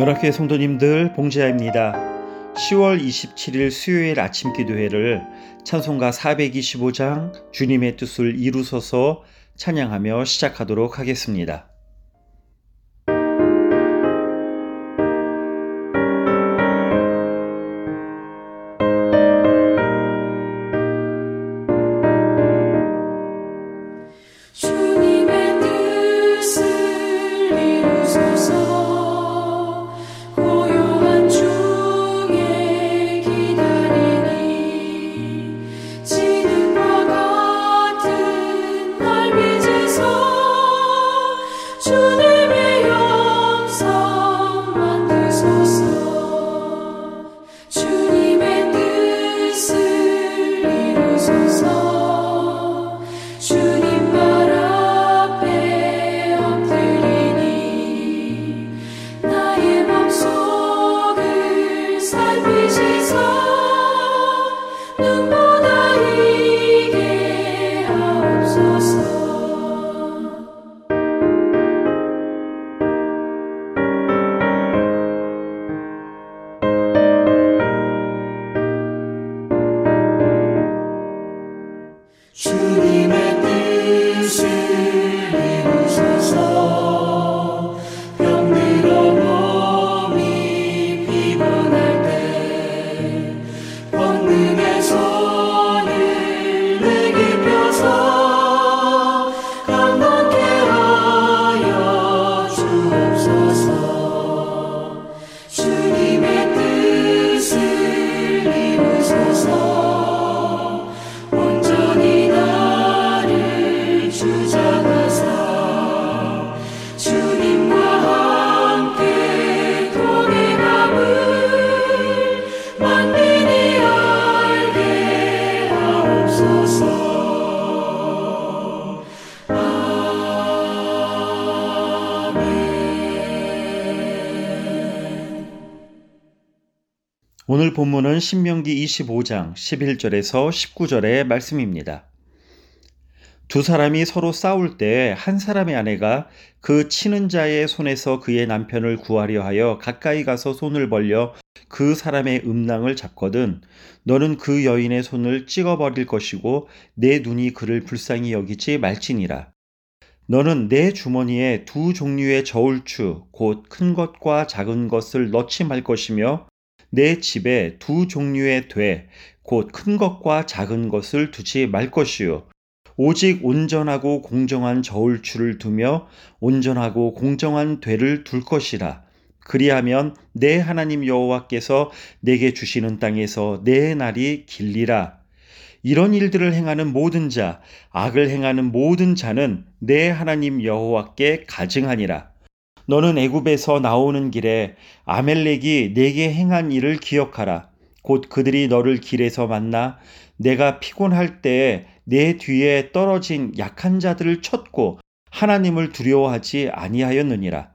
연합교회 성도님들 봉지아입니다. 10월 27일 수요일 아침 기도회를 찬송가 425장 주님의 뜻을 이루소서 찬양하며 시작하도록 하겠습니다. 오늘 본문은 신명기 25장 11절에서 19절의 말씀입니다. 두 사람이 서로 싸울 때 한 사람의 아내가 그 치는 자의 손에서 그의 남편을 구하려 하여 가까이 가서 손을 벌려 그 사람의 음낭을 잡거든 너는 그 여인의 손을 찍어버릴 것이고 내 눈이 그를 불쌍히 여기지 말지니라. 너는 내 주머니에 두 종류의 저울추 곧 큰 것과 작은 것을 넣지 말 것이며 내 집에 두 종류의 돼, 곧 큰 것과 작은 것을 두지 말 것이요. 오직 온전하고 공정한 저울추를 두며 온전하고 공정한 되를 둘 것이라. 그리하면 내 하나님 여호와께서 내게 주시는 땅에서 내 날이 길리라. 이런 일들을 행하는 모든 자, 악을 행하는 모든 자는 내 하나님 여호와께 가증하니라. 너는 애굽에서 나오는 길에 아멜렉이 내게 행한 일을 기억하라. 곧 그들이 너를 길에서 만나 내가 피곤할 때내 뒤에 떨어진 약한 자들을 쳤고 하나님을 두려워하지 아니하였느니라.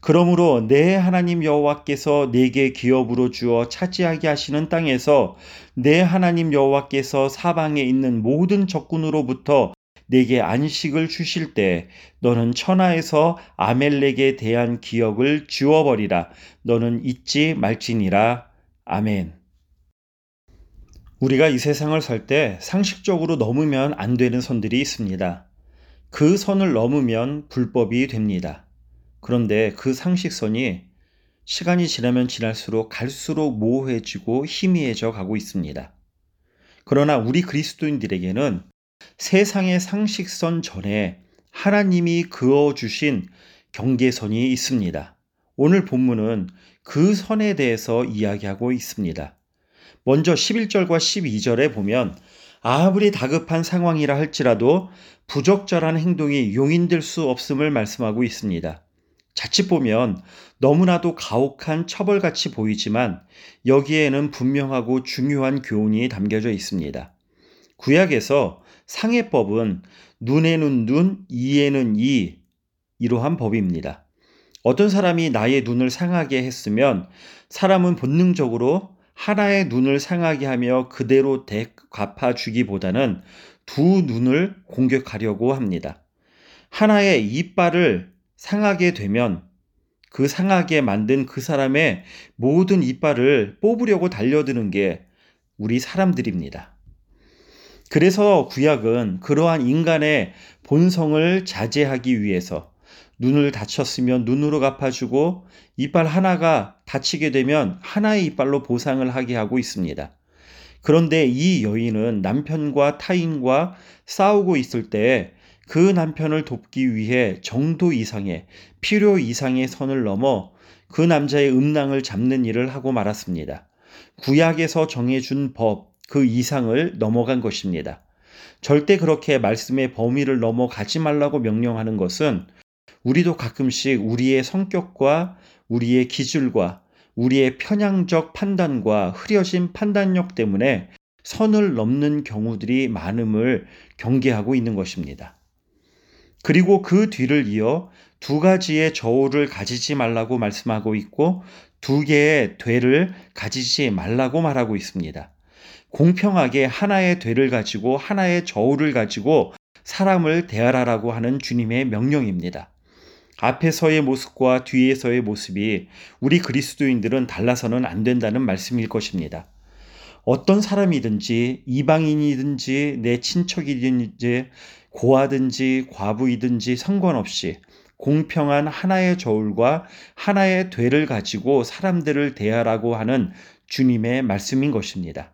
그러므로 내 하나님 여호와께서 내게 기업으로 주어 차지하게 하시는 땅에서 내 하나님 여호와께서 사방에 있는 모든 적군으로부터 내게 안식을 주실 때 너는 천하에서 아멜렉에 대한 기억을 지워버리라. 너는 잊지 말지니라. 아멘. 우리가 이 세상을 살 때 상식적으로 넘으면 안 되는 선들이 있습니다. 그 선을 넘으면 불법이 됩니다. 그런데 그 상식선이 시간이 지나면 지날수록 갈수록 모호해지고 희미해져 가고 있습니다. 그러나 우리 그리스도인들에게는 세상의 상식선 전에 하나님이 그어 주신 경계선이 있습니다. 오늘 본문은 그 선에 대해서 이야기하고 있습니다. 먼저 11절과 12절에 보면 아무리 다급한 상황이라 할지라도 부적절한 행동이 용인될 수 없음을 말씀하고 있습니다. 자칫 보면 너무나도 가혹한 처벌같이 보이지만 여기에는 분명하고 중요한 교훈이 담겨져 있습니다. 구약에서 상해법은 눈에는 눈, 이에는 이, 이러한 법입니다. 어떤 사람이 나의 눈을 상하게 했으면 사람은 본능적으로 하나의 눈을 상하게 하며 그대로 대갚아 주기보다는 두 눈을 공격하려고 합니다. 하나의 이빨을 상하게 되면 그 상하게 만든 그 사람의 모든 이빨을 뽑으려고 달려드는 게 우리 사람들입니다. 그래서 구약은 그러한 인간의 본성을 자제하기 위해서 눈을 다쳤으면 눈으로 갚아주고 이빨 하나가 다치게 되면 하나의 이빨로 보상을 하게 하고 있습니다. 그런데 이 여인은 남편과 타인과 싸우고 있을 때 그 남편을 돕기 위해 정도 이상의 필요 이상의 선을 넘어 그 남자의 음낭을 잡는 일을 하고 말았습니다. 구약에서 정해준 법, 그 이상을 넘어간 것입니다. 절대 그렇게 말씀의 범위를 넘어가지 말라고 명령하는 것은 우리도 가끔씩 우리의 성격과 우리의 기질과 우리의 편향적 판단과 흐려진 판단력 때문에 선을 넘는 경우들이 많음을 경계하고 있는 것입니다. 그리고 그 뒤를 이어 두 가지의 저울을 가지지 말라고 말씀하고 있고 두 개의 되를 가지지 말라고 말하고 있습니다. 공평하게 하나의 되를 가지고 하나의 저울을 가지고 사람을 대하라라고 하는 주님의 명령입니다. 앞에서의 모습과 뒤에서의 모습이 우리 그리스도인들은 달라서는 안 된다는 말씀일 것입니다. 어떤 사람이든지 이방인이든지 내 친척이든지 고아든지 과부이든지 상관없이 공평한 하나의 저울과 하나의 되를 가지고 사람들을 대하라고 하는 주님의 말씀인 것입니다.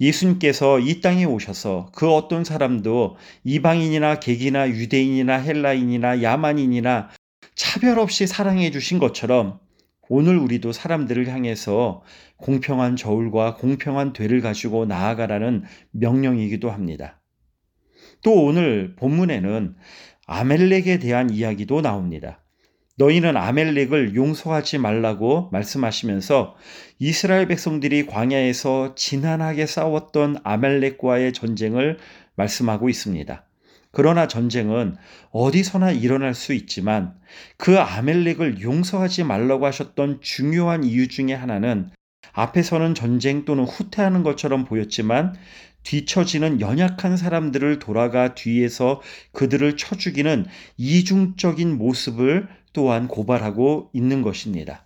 예수님께서 이 땅에 오셔서 그 어떤 사람도 이방인이나 객이나 유대인이나 헬라인이나 야만인이나 차별 없이 사랑해 주신 것처럼 오늘 우리도 사람들을 향해서 공평한 저울과 공평한 되를 가지고 나아가라는 명령이기도 합니다. 또 오늘 본문에는 아멜렉에 대한 이야기도 나옵니다. 너희는 아멜렉을 용서하지 말라고 말씀하시면서 이스라엘 백성들이 광야에서 지난하게 싸웠던 아멜렉과의 전쟁을 말씀하고 있습니다. 그러나 전쟁은 어디서나 일어날 수 있지만 그 아멜렉을 용서하지 말라고 하셨던 중요한 이유 중에 하나는 앞에서는 전쟁 또는 후퇴하는 것처럼 보였지만 뒤처지는 연약한 사람들을 돌아가 뒤에서 그들을 쳐 죽이는 이중적인 모습을 또한 고발하고 있는 것입니다.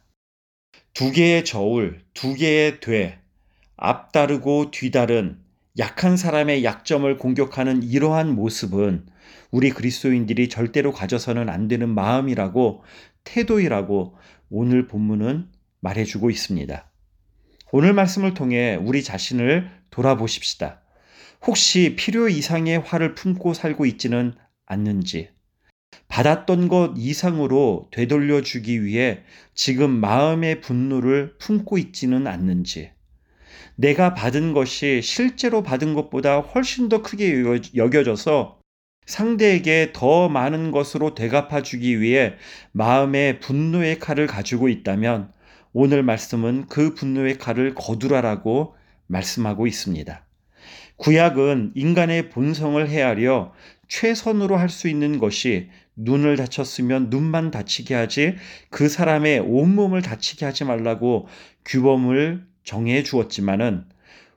두 개의 저울, 두 개의 돼, 앞다르고 뒤다른 약한 사람의 약점을 공격하는 이러한 모습은 우리 그리스도인들이 절대로 가져서는 안 되는 마음이라고 태도이라고 오늘 본문은 말해주고 있습니다. 오늘 말씀을 통해 우리 자신을 돌아보십시다. 혹시 필요 이상의 화를 품고 살고 있지는 않는지, 받았던 것 이상으로 되돌려 주기 위해 지금 마음의 분노를 품고 있지는 않는지, 내가 받은 것이 실제로 받은 것보다 훨씬 더 크게 여겨져서 상대에게 더 많은 것으로 되갚아 주기 위해 마음의 분노의 칼을 가지고 있다면 오늘 말씀은 그 분노의 칼을 거두라라고 말씀하고 있습니다. 구약은 인간의 본성을 헤아려 최선으로 할 수 있는 것이 눈을 다쳤으면 눈만 다치게 하지 그 사람의 온몸을 다치게 하지 말라고 규범을 정해 주었지만은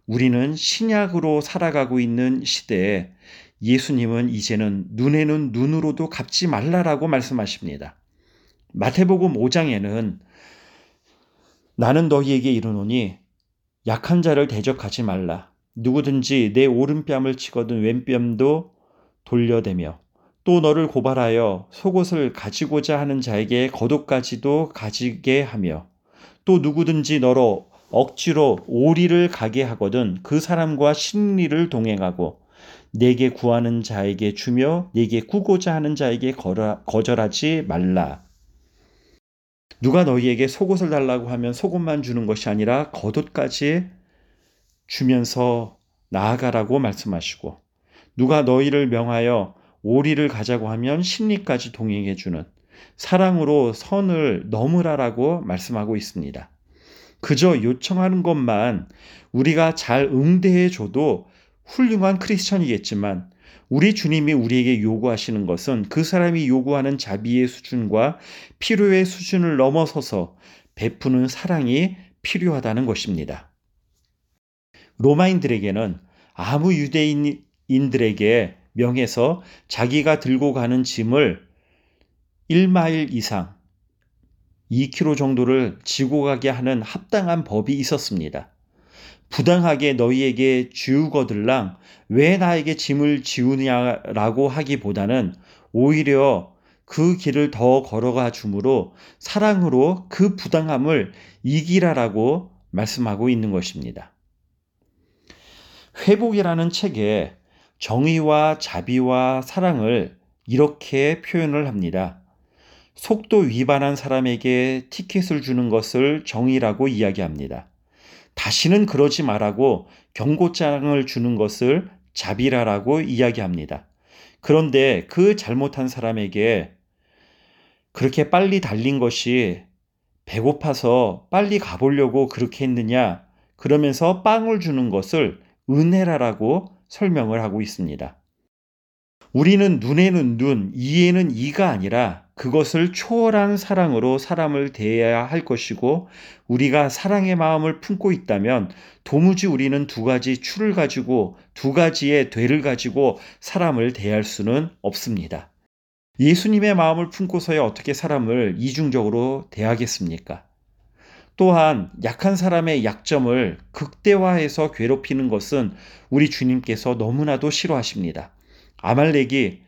우리는 신약으로 살아가고 있는 시대에 예수님은 이제는 눈에는 눈으로도 갚지 말라라고 말씀하십니다. 마태복음 5장에는 나는 너희에게 이르노니 약한 자를 대적하지 말라. 누구든지 내 오른뺨을 치거든 왼뺨도 돌려대며 또 너를 고발하여 속옷을 가지고자 하는 자에게 겉옷까지도 가지게 하며 또 누구든지 너로 억지로 오리를 가게 하거든 그 사람과 심리를 동행하고 내게 구하는 자에게 주며 내게 꾸고자 하는 자에게 거절하지 말라. 누가 너희에게 속옷을 달라고 하면 속옷만 주는 것이 아니라 겉옷까지 주면서 나아가라고 말씀하시고 누가 너희를 명하여 오리를 가자고 하면 심리까지 동행해 주는 사랑으로 선을 넘으라라고 말씀하고 있습니다. 그저 요청하는 것만 우리가 잘 응대해 줘도 훌륭한 크리스천이겠지만 우리 주님이 우리에게 요구하시는 것은 그 사람이 요구하는 자비의 수준과 필요의 수준을 넘어서서 베푸는 사랑이 필요하다는 것입니다. 로마인들에게는 아무 유대인들에게 명해서 자기가 들고 가는 짐을 1마일 이상 2kg 정도를 지고 가게 하는 합당한 법이 있었습니다. 부당하게 너희에게 지우거들랑 왜 나에게 짐을 지우냐라고 하기보다는 오히려 그 길을 더 걸어가 주므로 사랑으로 그 부당함을 이기라라고 말씀하고 있는 것입니다. 회복이라는 책에 정의와 자비와 사랑을 이렇게 표현을 합니다. 속도 위반한 사람에게 티켓을 주는 것을 정의라고 이야기합니다. 다시는 그러지 말라고 경고장을 주는 것을 자비라라고 이야기합니다. 그런데 그 잘못한 사람에게 그렇게 빨리 달린 것이 배고파서 빨리 가보려고 그렇게 했느냐? 그러면서 빵을 주는 것을 은혜라라고 설명을 하고 있습니다. 우리는 눈에는 눈, 이에는 이가 아니라 그것을 초월한 사랑으로 사람을 대해야 할 것이고 우리가 사랑의 마음을 품고 있다면 도무지 우리는 두 가지 추를 가지고 두 가지의 되를 가지고 사람을 대할 수는 없습니다. 예수님의 마음을 품고서야 어떻게 사람을 이중적으로 대하겠습니까? 또한 약한 사람의 약점을 극대화해서 괴롭히는 것은 우리 주님께서 너무나도 싫어하십니다. 아말렉이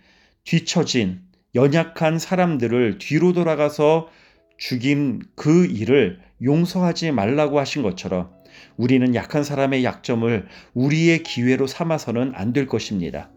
뒤처진 연약한 사람들을 뒤로 돌아가서 죽인 그 일을 용서하지 말라고 하신 것처럼 우리는 약한 사람의 약점을 우리의 기회로 삼아서는 안 될 것입니다.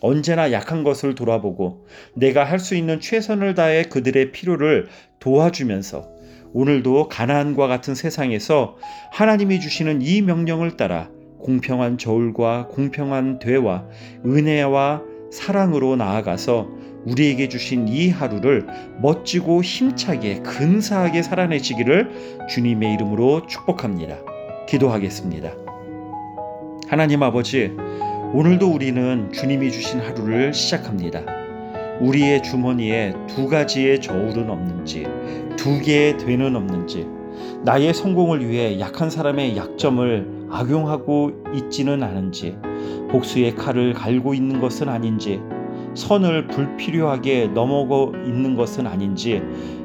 언제나 약한 것을 돌아보고 내가 할 수 있는 최선을 다해 그들의 필요를 도와주면서 오늘도 가나안과 같은 세상에서 하나님이 주시는 이 명령을 따라 공평한 저울과 공평한 대와 은혜와 사랑으로 나아가서 우리에게 주신 이 하루를 멋지고 힘차게 근사하게 살아내시기를 주님의 이름으로 축복합니다. 기도하겠습니다. 하나님 아버지, 오늘도 우리는 주님이 주신 하루를 시작합니다. 우리의 주머니에 두 가지의 저울은 없는지, 두 개의 되는 없는지, 나의 성공을 위해 약한 사람의 약점을 악용하고 있지는 않은지, 복수의 칼을 갈고 있는 것은 아닌지, 선을 불필요하게 넘어고 있는 것은 아닌지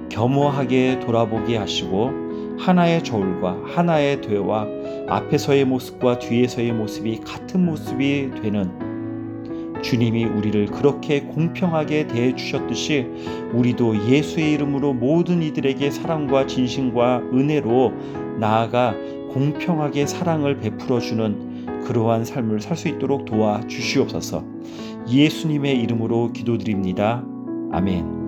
겸허하게 돌아보게 하시고 하나의 저울과 하나의 되와 앞에서의 모습과 뒤에서의 모습이 같은 모습이 되는 주님이 우리를 그렇게 공평하게 대해 주셨듯이 우리도 예수의 이름으로 모든 이들에게 사랑과 진심과 은혜로 나아가 공평하게 사랑을 베풀어 주는 그러한 삶을 살 수 있도록 도와 주시옵소서. 예수님의 이름으로 기도드립니다. 아멘.